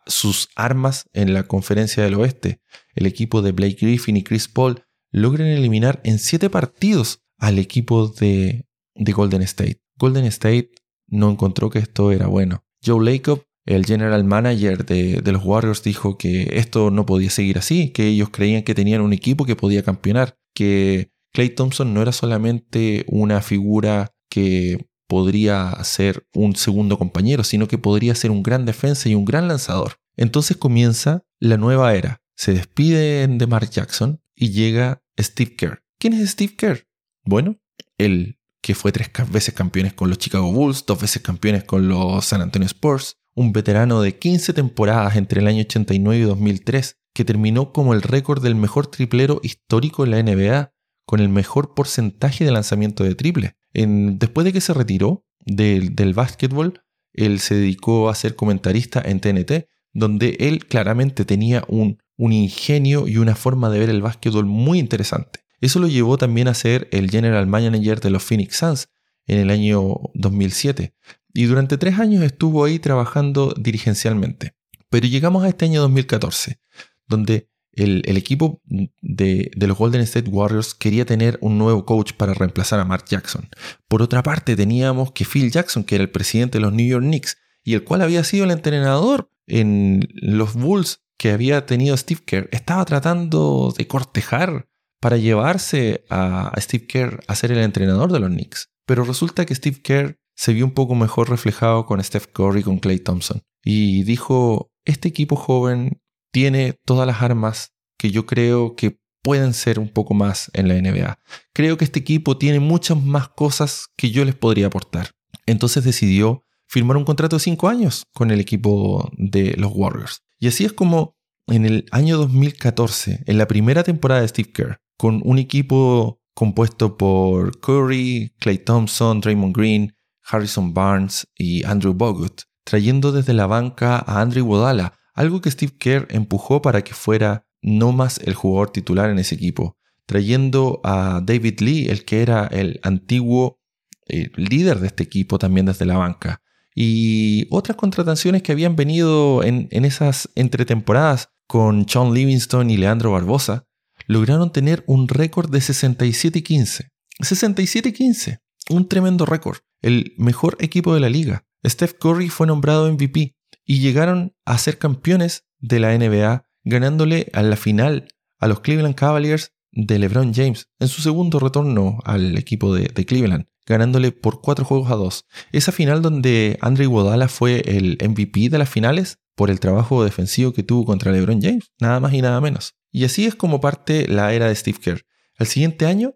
sus armas en la conferencia del oeste. El equipo de Blake Griffin y Chris Paul logran eliminar en 7 partidos al equipo de, de Golden State. Golden State no encontró que esto era bueno. Joe Lacob el general manager de, los Warriors dijo que esto no podía seguir así, que ellos creían que tenían un equipo que podía campeonar, que Clay Thompson no era solamente una figura que podría ser un segundo compañero, sino que podría ser un gran defensa y un gran lanzador. Entonces comienza la nueva era. Se despide de Mark Jackson y llega Steve Kerr. ¿Quién es Steve Kerr? Bueno, el que fue tres veces campeones con los Chicago Bulls, dos veces campeones con los San Antonio Spurs, un veterano de 15 temporadas entre el año 89 y 2003, que terminó como el récord del mejor triplero histórico en la NBA, con el mejor porcentaje de lanzamiento de triple. después de que se retiró del, del básquetbol, él se dedicó a ser comentarista en TNT, donde él claramente tenía un, un ingenio y una forma de ver el básquetbol muy interesante. Eso lo llevó también a ser el general manager de los Phoenix Suns en el año 2007, y durante tres años estuvo ahí trabajando dirigencialmente. Pero llegamos a este año 2014, donde el, equipo de, de, los Golden State Warriors quería tener un nuevo coach para reemplazar a Mark Jackson. Por otra parte, teníamos que Phil Jackson, que era el presidente de los New York Knicks, y el cual había sido el entrenador en los Bulls que había tenido Steve Kerr, estaba tratando de cortejar para llevarse a Steve Kerr a ser el entrenador de los Knicks. Pero resulta que Steve Kerr se vio un poco mejor reflejado con Steph Curry y con Clay Thompson. Y dijo, este equipo joven tiene todas las armas que yo creo que pueden ser un poco más en la NBA. Creo que este equipo tiene muchas más cosas que yo les podría aportar. Entonces decidió firmar un contrato de 5 años con el equipo de los Warriors. Y así es como en el año 2014, en la primera temporada de Steve Kerr, con un equipo compuesto por Curry, Clay Thompson, Draymond Green, Harrison Barnes y Andrew Bogut, trayendo desde la banca a Andrew Wodala, algo que Steve Kerr empujó para que fuera no más el jugador titular en ese equipo, trayendo a David Lee, el que era el antiguo eh, líder de este equipo también desde la banca, y otras contrataciones que habían venido en, en esas entretemporadas con Sean Livingston y Leandro Barbosa, lograron tener un récord de 67-15. 67-15, un tremendo récord el mejor equipo de la liga. Steph Curry fue nombrado MVP y llegaron a ser campeones de la NBA ganándole a la final a los Cleveland Cavaliers de LeBron James en su segundo retorno al equipo de, Cleveland, ganándole por cuatro juegos a dos. Esa final donde Andre Iguodala fue el MVP de las finales por el trabajo defensivo que tuvo contra LeBron James, nada más y nada menos. Y así es como parte la era de Steve Kerr. Al siguiente año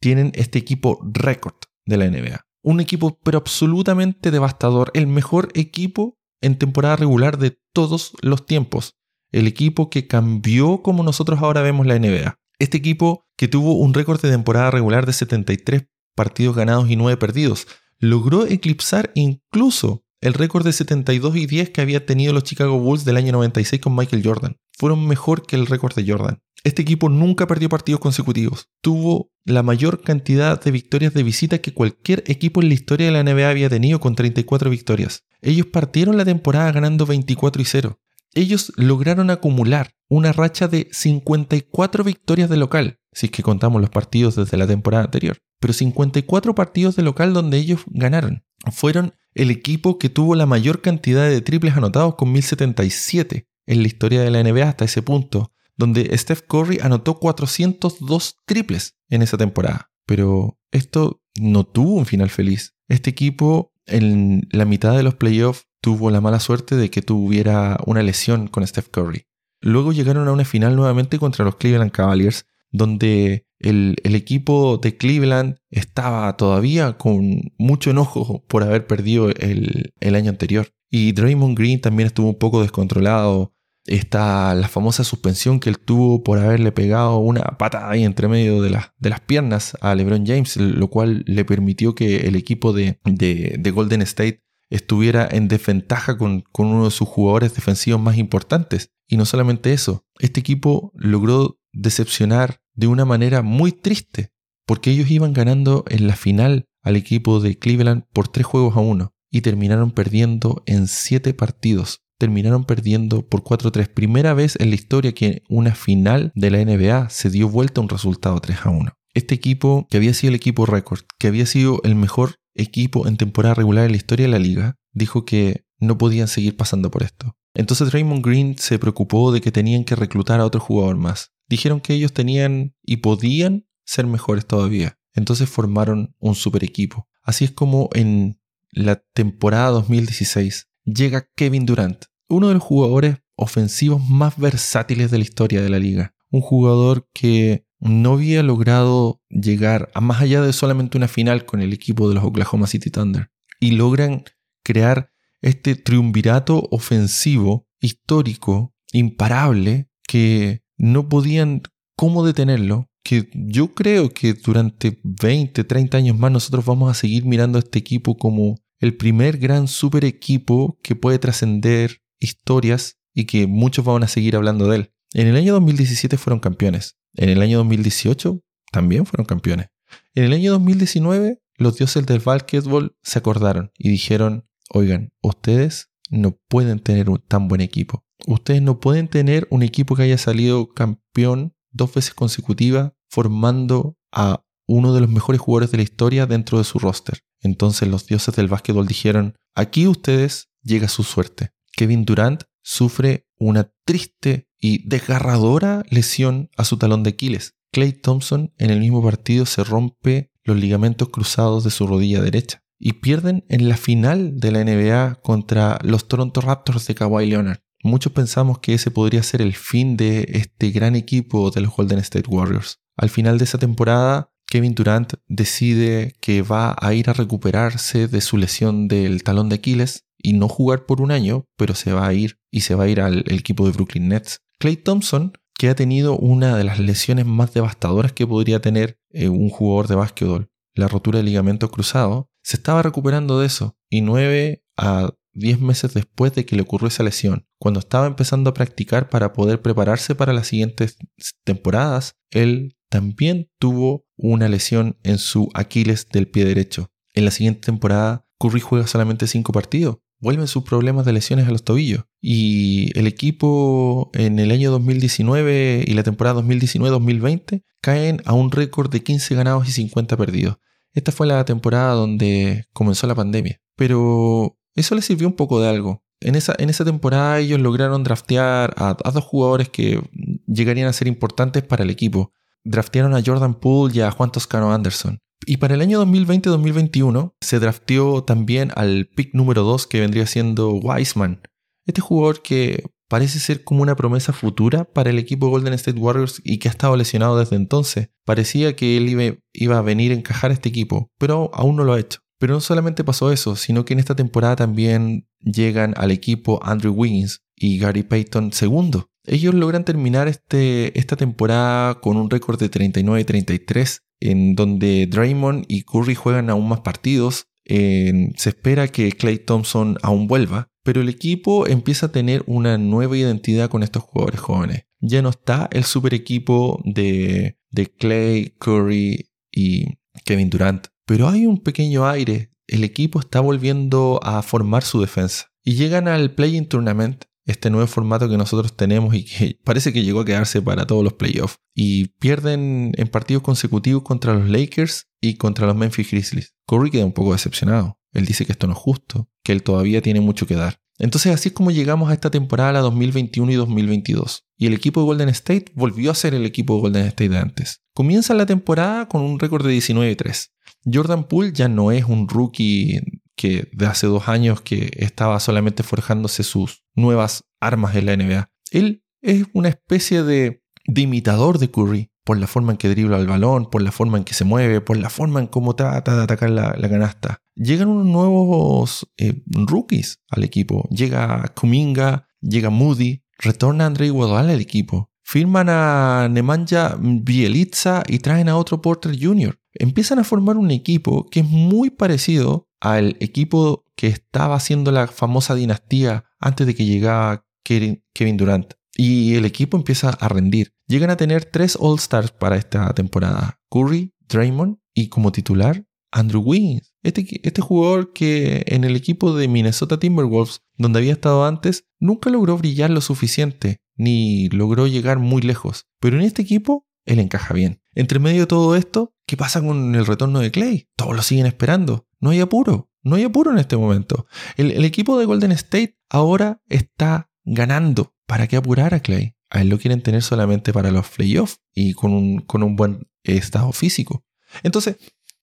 tienen este equipo récord de la NBA un equipo pero absolutamente devastador, el mejor equipo en temporada regular de todos los tiempos, el equipo que cambió como nosotros ahora vemos la NBA. Este equipo que tuvo un récord de temporada regular de 73 partidos ganados y 9 perdidos, logró eclipsar incluso el récord de 72 y 10 que había tenido los Chicago Bulls del año 96 con Michael Jordan. Fueron mejor que el récord de Jordan. Este equipo nunca perdió partidos consecutivos. Tuvo la mayor cantidad de victorias de visita que cualquier equipo en la historia de la NBA había tenido con 34 victorias. Ellos partieron la temporada ganando 24 y 0. Ellos lograron acumular una racha de 54 victorias de local, si es que contamos los partidos desde la temporada anterior. Pero 54 partidos de local donde ellos ganaron. Fueron el equipo que tuvo la mayor cantidad de triples anotados con 1077 en la historia de la NBA hasta ese punto, donde Steph Curry anotó 402 triples en esa temporada. Pero esto no tuvo un final feliz. Este equipo en la mitad de los playoffs tuvo la mala suerte de que tuviera una lesión con Steph Curry. luego llegaron a una final nuevamente contra los Cleveland Cavaliers, donde el, equipo de Cleveland estaba todavía con mucho enojo por haber perdido el, el año anterior. Y Draymond Green también estuvo un poco descontrolado. Está la famosa suspensión que él tuvo por haberle pegado una patada ahí entre medio de, de las piernas a LeBron James, lo cual le permitió que el equipo de, de, Golden State estuviera en desventaja con, con, uno de sus jugadores defensivos más importantes. Y no solamente eso, este equipo logró decepcionar de una manera muy triste, porque ellos iban ganando en la final al equipo de Cleveland por tres juegos a uno y terminaron perdiendo en siete partidos terminaron perdiendo por 4-3. Primera vez en la historia que una final de la NBA se dio vuelta a un resultado 3-1. Este equipo, que había sido el equipo récord, que había sido el mejor equipo en temporada regular en la historia de la liga, dijo que no podían seguir pasando por esto. Entonces Raymond Green se preocupó de que tenían que reclutar a otro jugador más. Dijeron que ellos tenían y podían ser mejores todavía. Entonces formaron un super equipo. Así es como en la temporada 2016 llega Kevin Durant, uno de los jugadores ofensivos más versátiles de la historia de la liga. Un jugador que no había logrado llegar a más allá de solamente una final con el equipo de los Oklahoma City Thunder. Y logran crear este triunvirato ofensivo histórico, imparable, que no podían cómo detenerlo. Que yo creo que durante 20, 30 años más nosotros vamos a seguir mirando a este equipo como el primer gran super equipo que puede trascender historias y que muchos van a seguir hablando de él. En el año 2017 fueron campeones. En el año 2018 también fueron campeones. En el año 2019 los dioses del básquetbol se acordaron y dijeron, oigan, ustedes no pueden tener un tan buen equipo. Ustedes no pueden tener un equipo que haya salido campeón dos veces consecutivas formando a uno de los mejores jugadores de la historia dentro de su roster. Entonces los dioses del básquetbol dijeron, aquí ustedes llega su suerte. Kevin Durant sufre una triste y desgarradora lesión a su talón de Aquiles. Clay Thompson en el mismo partido se rompe los ligamentos cruzados de su rodilla derecha y pierden en la final de la NBA contra los Toronto Raptors de Kawhi Leonard. Muchos pensamos que ese podría ser el fin de este gran equipo de los Golden State Warriors. Al final de esa temporada, Kevin Durant decide que va a ir a recuperarse de su lesión del talón de Aquiles y no jugar por un año, pero se va a ir y se va a ir al equipo de Brooklyn Nets. Clay Thompson, que ha tenido una de las lesiones más devastadoras que podría tener eh, un jugador de básquetbol, la rotura de ligamento cruzado, se estaba recuperando de eso y nueve a diez meses después de que le ocurrió esa lesión, cuando estaba empezando a practicar para poder prepararse para las siguientes temporadas, él también tuvo una lesión en su Aquiles del pie derecho. En la siguiente temporada, Curry juega solamente cinco partidos vuelven sus problemas de lesiones a los tobillos. Y el equipo en el año 2019 y la temporada 2019-2020 caen a un récord de 15 ganados y 50 perdidos. Esta fue la temporada donde comenzó la pandemia. Pero eso les sirvió un poco de algo. En esa, en esa temporada ellos lograron draftear a, a dos jugadores que llegarían a ser importantes para el equipo. Draftearon a Jordan Poole y a Juan Toscano Anderson. Y para el año 2020-2021 se drafteó también al pick número 2 que vendría siendo Wiseman. Este jugador que parece ser como una promesa futura para el equipo Golden State Warriors y que ha estado lesionado desde entonces. Parecía que él iba, a venir a encajar a este equipo, pero aún no lo ha hecho. Pero no solamente pasó eso, sino que en esta temporada también llegan al equipo Andrew Wiggins y Gary Payton segundo. Ellos logran terminar este, esta temporada con un récord de 39-33 en donde Draymond y Curry juegan aún más partidos. se espera que Clay Thompson aún vuelva, pero el equipo empieza a tener una nueva identidad con estos jugadores jóvenes. Ya no está el super equipo de, de Clay, Curry y Kevin Durant, pero hay un pequeño aire. El equipo está volviendo a formar su defensa. Y llegan al Play-in Tournament este nuevo formato que nosotros tenemos y que parece que llegó a quedarse para todos los playoffs. Y pierden en partidos consecutivos contra los Lakers y contra los Memphis Grizzlies. Curry queda un poco decepcionado. Él dice que esto no es justo, que él todavía tiene mucho que dar. Entonces así es como llegamos a esta temporada 2021 y 2022. Y el equipo de Golden State volvió a ser el equipo de Golden State de antes. Comienza la temporada con un récord de 19-3. Jordan Poole ya no es un rookie que de hace dos años que estaba solamente forjándose sus nuevas armas en la NBA. Él es una especie de, de imitador de Curry por la forma en que dribla el balón, por la forma en que se mueve, por la forma en cómo trata de atacar la, canasta. Llegan unos nuevos eh, rookies al equipo. Llega Kuminga, llega Moody, retorna André Iguodala al equipo. Firman a Nemanja Bielitsa y traen a otro Porter Jr. Empiezan a formar un equipo que es muy parecido al equipo que estaba haciendo la famosa dinastía antes de que llegara Kevin Durant. Y el equipo empieza a rendir. Llegan a tener tres All-Stars para esta temporada. Curry, Draymond y como titular Andrew Wiggins. Este, este jugador que en el equipo de Minnesota Timberwolves, donde había estado antes, nunca logró brillar lo suficiente, ni logró llegar muy lejos. Pero en este equipo, él encaja bien. Entre medio de todo esto, ¿qué pasa con el retorno de Clay? Todos lo siguen esperando. No hay apuro. No hay apuro en este momento. El, equipo de Golden State ahora está ganando. ¿Para qué apurar a Clay? A él lo quieren tener solamente para los playoffs y con un, con un buen estado físico. Entonces,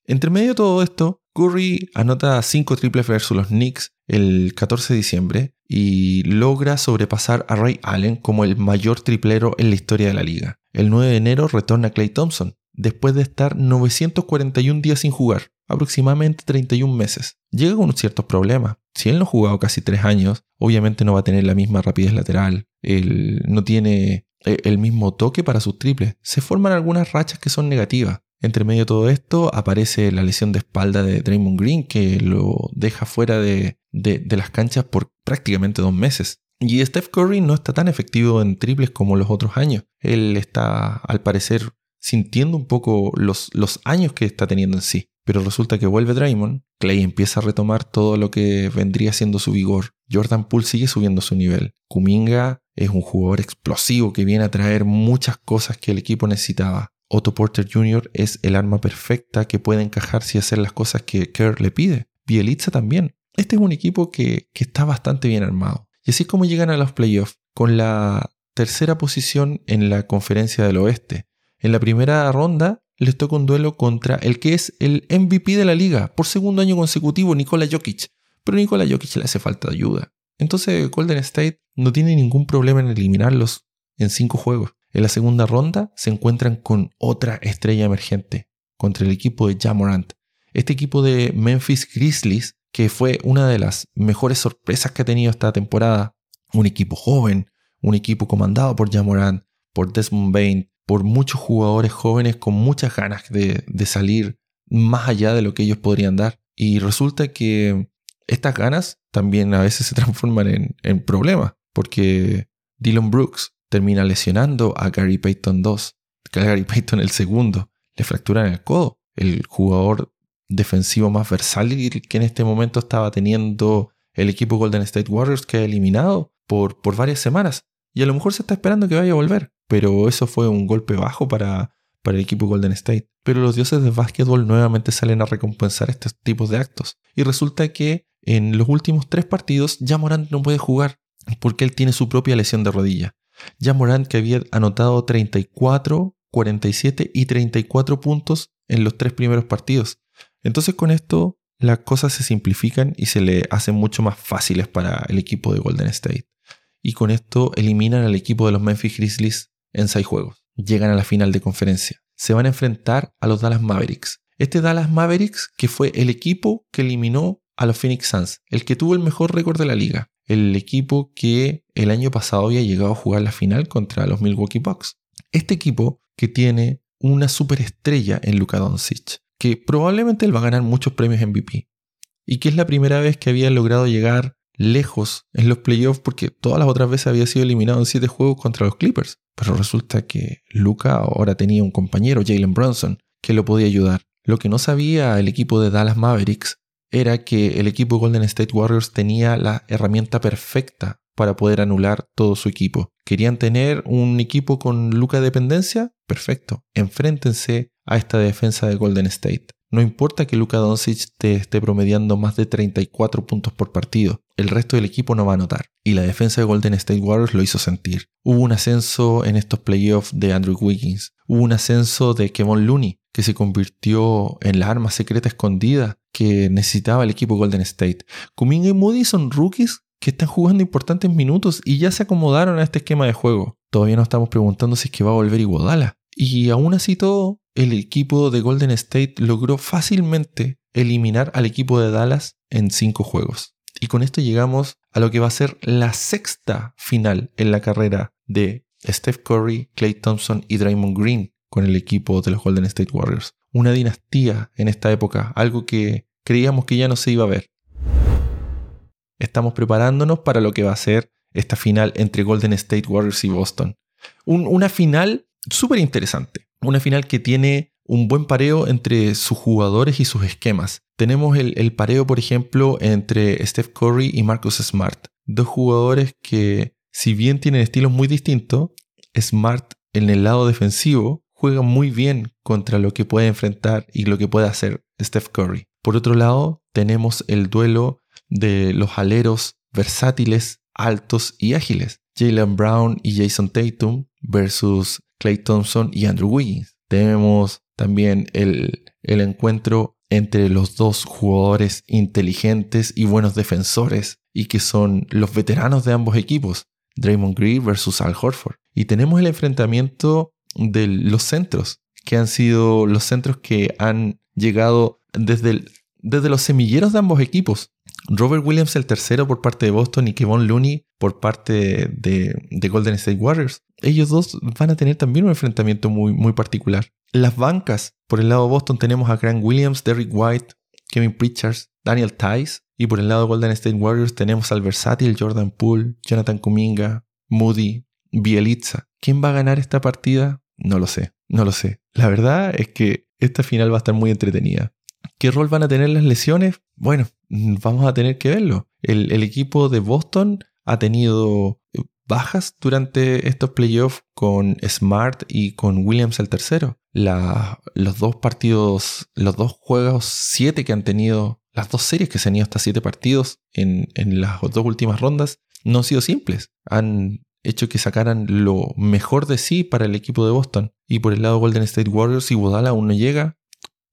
entre medio de todo esto, Curry anota 5 triples versus los Knicks el 14 de diciembre y logra sobrepasar a Ray Allen como el mayor triplero en la historia de la liga. El 9 de enero retorna Clay Thompson, después de estar 941 días sin jugar, aproximadamente 31 meses. Llega con ciertos problemas. Si él no ha jugado casi 3 años, obviamente no va a tener la misma rapidez lateral, no tiene eh, el mismo toque para sus triples. Se forman algunas rachas que son negativas. Entre medio de todo esto aparece la lesión de espalda de Draymond Green que lo deja fuera de, de las canchas por prácticamente dos meses. Y Steph Curry no está tan efectivo en triples como los otros años. Él está, al parecer, sintiendo un poco los, los años que está teniendo en sí. Pero resulta que vuelve Draymond, Clay empieza a retomar todo lo que vendría siendo su vigor. Jordan Poole sigue subiendo su nivel. Kuminga es un jugador explosivo que viene a traer muchas cosas que el equipo necesitaba. Otto Porter Jr. es el arma perfecta que puede encajarse y hacer las cosas que Kerr le pide. Bielitsa también. Este es un equipo que, que está bastante bien armado. Y así es como llegan a los playoffs, con la tercera posición en la conferencia del oeste. En la primera ronda les toca un duelo contra el que es el MVP de la liga por segundo año consecutivo, Nikola Jokic. Pero Nikola Jokic le hace falta ayuda. Entonces Golden State no tiene ningún problema en eliminarlos en cinco juegos. En la segunda ronda se encuentran con otra estrella emergente, contra el equipo de Jamorant. Este equipo de Memphis Grizzlies, que fue una de las mejores sorpresas que ha tenido esta temporada. Un equipo joven, un equipo comandado por Jamorant, por Desmond Bain, por muchos jugadores jóvenes con muchas ganas de, salir más allá de lo que ellos podrían dar. Y resulta que estas ganas también a veces se transforman en, en problemas, porque Dylan Brooks termina lesionando a Gary Payton 2, Gary Payton el segundo, le fracturan el codo. El jugador defensivo más versátil que en este momento estaba teniendo el equipo Golden State Warriors que ha eliminado por, por varias semanas. Y a lo mejor se está esperando que vaya a volver pero eso fue un golpe bajo para, para el equipo Golden State. Pero los dioses del básquetbol nuevamente salen a recompensar estos tipos de actos. Y resulta que en los últimos tres partidos ya Morant no puede jugar porque él tiene su propia lesión de rodilla. Ya Morant que había anotado 34, 47 y 34 puntos en los tres primeros partidos. Entonces con esto las cosas se simplifican y se le hacen mucho más fáciles para el equipo de Golden State. Y con esto eliminan al equipo de los Memphis Grizzlies en seis juegos. Llegan a la final de conferencia. Se van a enfrentar a los Dallas Mavericks. Este Dallas Mavericks que fue el equipo que eliminó a los Phoenix Suns, el que tuvo el mejor récord de la liga, el equipo que el año pasado había llegado a jugar la final contra los Milwaukee Bucks. Este equipo que tiene una superestrella en Luka Doncic, que probablemente él va a ganar muchos premios MVP y que es la primera vez que había logrado llegar lejos en los playoffs porque todas las otras veces había sido eliminado en siete juegos contra los Clippers. Pero resulta que Luca ahora tenía un compañero, Jalen Brunson, que lo podía ayudar. Lo que no sabía el equipo de Dallas Mavericks era que el equipo Golden State Warriors tenía la herramienta perfecta para poder anular todo su equipo. ¿Querían tener un equipo con Luca dependencia? Perfecto. Enfréntense a esta defensa de Golden State. No importa que Luka Doncic te esté promediando más de 34 puntos por partido, el resto del equipo no va a notar. Y la defensa de Golden State Warriors lo hizo sentir. Hubo un ascenso en estos playoffs de Andrew Wiggins. Hubo un ascenso de Kevon Looney, que se convirtió en la arma secreta escondida que necesitaba el equipo Golden State. Kuminga y Moody son rookies que están jugando importantes minutos y ya se acomodaron a este esquema de juego. todavía nos estamos preguntando si es que va a volver Iguodala. Y aún así todo, el equipo de Golden State logró fácilmente eliminar al equipo de Dallas en cinco juegos. Y con esto llegamos a lo que va a ser la sexta final en la carrera de Steph Curry, Clay Thompson y Draymond Green con el equipo de los Golden State Warriors. Una dinastía en esta época, algo que creíamos que ya no se iba a ver. Estamos preparándonos para lo que va a ser esta final entre Golden State Warriors y Boston. una final súper interesante. Una final que tiene un buen pareo entre sus jugadores y sus esquemas. Tenemos el, pareo, por ejemplo, entre Steph Curry y Marcus Smart. Dos jugadores que, si bien tienen estilos muy distintos, Smart en el lado defensivo juega muy bien contra lo que puede enfrentar y lo que puede hacer Steph Curry. Por otro lado, tenemos el duelo de los aleros versátiles, altos y ágiles. Jalen Brown y Jason Tatum versus Clay Thompson y Andrew Wiggins. Tenemos también el, el encuentro entre los dos jugadores inteligentes y buenos defensores y que son los veteranos de ambos equipos, Draymond Green versus Al Horford. Y tenemos el enfrentamiento de los centros, que han sido los centros que han llegado desde, desde los semilleros de ambos equipos. Robert Williams el tercero por parte de Boston y Kevon Looney por parte de, Golden State Warriors. Ellos dos van a tener también un enfrentamiento muy, muy particular. Las bancas, por el lado de Boston tenemos a Grant Williams, Derrick White, Kevin Pritchard, Daniel Tice. Y por el lado de Golden State Warriors tenemos al versátil Jordan Poole, Jonathan Kuminga, Moody, Bielitza. ¿Quién va a ganar esta partida? No lo sé, no lo sé. La verdad es que esta final va a estar muy entretenida. ¿Qué rol van a tener las lesiones? Bueno, vamos a tener que verlo. El, equipo de Boston ha tenido eh, bajas durante estos playoffs con Smart y con Williams el tercero. los dos partidos, los dos juegos, siete que han tenido, las dos series que se han ido hasta siete partidos en, las dos últimas rondas, no han sido simples. Han hecho que sacaran lo mejor de sí para el equipo de Boston. Y por el lado Golden State Warriors, si Budala aún no llega,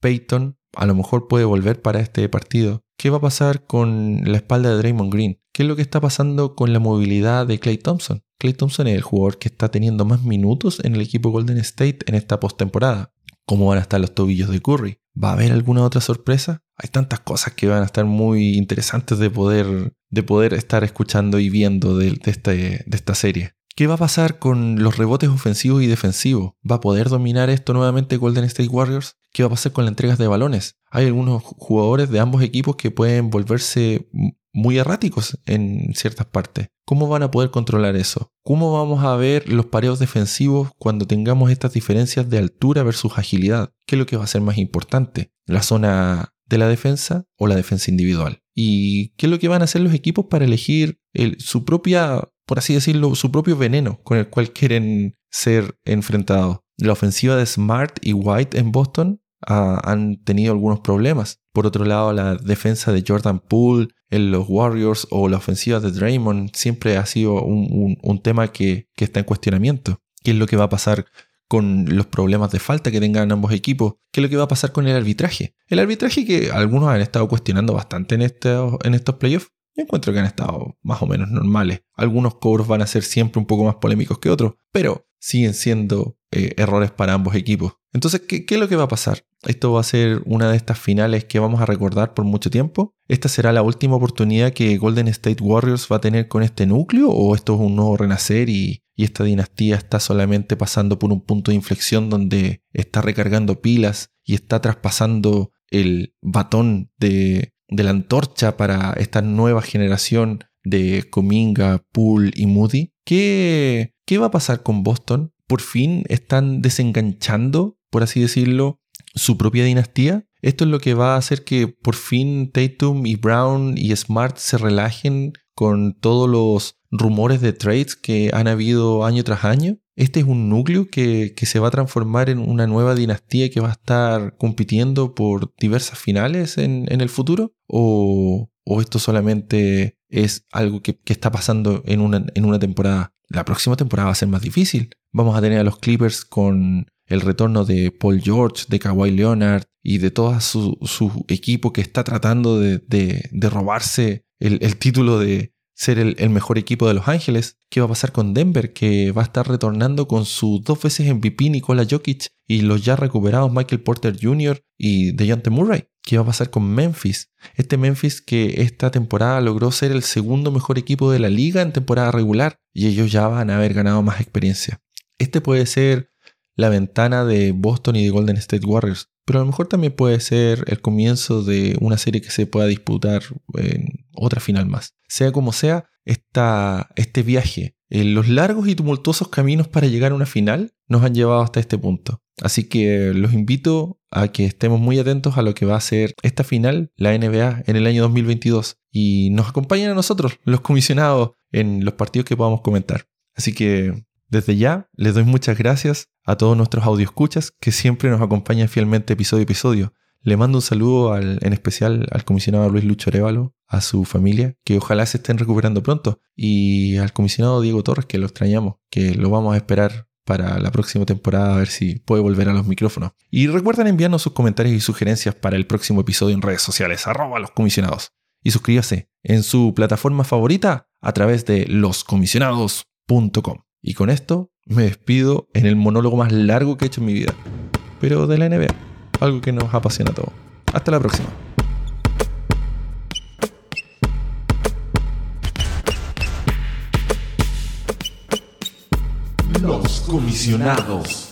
Peyton a lo mejor puede volver para este partido. ¿Qué va a pasar con la espalda de Draymond Green? ¿Qué es lo que está pasando con la movilidad de Clay Thompson? Clay Thompson es el jugador que está teniendo más minutos en el equipo Golden State en esta postemporada. ¿Cómo van a estar los tobillos de Curry? ¿Va a haber alguna otra sorpresa? Hay tantas cosas que van a estar muy interesantes de poder, de poder estar escuchando y viendo de, este, de esta serie. ¿Qué va a pasar con los rebotes ofensivos y defensivos? ¿Va a poder dominar esto nuevamente Golden State Warriors? ¿Qué va a pasar con las entregas de balones? Hay algunos jugadores de ambos equipos que pueden volverse muy erráticos en ciertas partes. ¿Cómo van a poder controlar eso? ¿Cómo vamos a ver los pareos defensivos cuando tengamos estas diferencias de altura versus agilidad? ¿Qué es lo que va a ser más importante? ¿La zona de la defensa o la defensa individual? ¿Y qué es lo que van a hacer los equipos para elegir su propia por así decirlo, su propio veneno con el cual quieren ser enfrentados. La ofensiva de Smart y White en Boston ah, han tenido algunos problemas. Por otro lado, la defensa de Jordan Poole en los Warriors o la ofensiva de Draymond siempre ha sido un, tema que, está en cuestionamiento. ¿Qué es lo que va a pasar con los problemas de falta que tengan ambos equipos, qué es lo que va a pasar con el arbitraje. El arbitraje que algunos han estado cuestionando bastante en estos playoffs, yo encuentro que han estado más o menos normales. Algunos cobros van a ser siempre un poco más polémicos que otros, pero siguen siendo eh, errores para ambos equipos. Entonces, ¿qué, es lo que va a pasar? Esto va a ser una de estas finales que vamos a recordar por mucho tiempo. ¿Esta será la última oportunidad que Golden State Warriors va a tener con este núcleo? ¿O esto es un nuevo renacer y, y esta dinastía está solamente pasando por un punto de inflexión donde está recargando pilas y está traspasando el batón de, de la antorcha para esta nueva generación de Cominga, Poole y Moody. ¿Qué, ¿Qué va a pasar con Boston? ¿Por fin están desenganchando, por así decirlo, su propia dinastía? Esto es lo que va a hacer que por fin Tatum y Brown y Smart se relajen con todos los rumores de trades que han habido año tras año. Este es un núcleo que, se va a transformar en una nueva dinastía que va a estar compitiendo por diversas finales en, el futuro. O, esto solamente es algo que, está pasando en una, en una temporada. La próxima temporada va a ser más difícil. Vamos a tener a los Clippers con el retorno de Paul George, de Kawhi Leonard y de todo su, equipo que está tratando de, robarse el, título de, ser el, mejor equipo de Los Ángeles? ¿Qué va a pasar con Denver, que va a estar retornando con sus dos veces MVP Nikola Jokic y los ya recuperados Michael Porter Jr. y DeJounte Murray? ¿Qué va a pasar con Memphis? Este Memphis que esta temporada logró ser el segundo mejor equipo de la liga en temporada regular y ellos ya van a haber ganado más experiencia. Este puede ser la ventana de Boston y de Golden State Warriors, pero a lo mejor también puede ser el comienzo de una serie que se pueda disputar en otra final más. Sea como sea, esta, este viaje, los largos y tumultuosos caminos para llegar a una final nos han llevado hasta este punto. Así que los invito a que estemos muy atentos a lo que va a ser esta final, la NBA, en el año 2022. Y nos acompañen a nosotros, los comisionados, en los partidos que podamos comentar. Así que desde ya les doy muchas gracias a todos nuestros escuchas que siempre nos acompañan fielmente episodio a episodio. Le mando un saludo en especial al comisionado Luis Lucho Arevalo, a su familia, que ojalá se estén recuperando pronto, y al comisionado Diego Torres, que lo extrañamos, que lo vamos a esperar para la próxima temporada a ver si puede volver a los micrófonos. Y recuerden enviarnos sus comentarios y sugerencias para el próximo episodio en redes sociales, arroba los comisionados. Y suscríbase en su plataforma favorita a través de loscomisionados.com. Y con esto me despido en el monólogo más largo que he hecho en mi vida. Pero de la NBA, algo que nos apasiona a todos. Hasta la próxima. Los comisionados.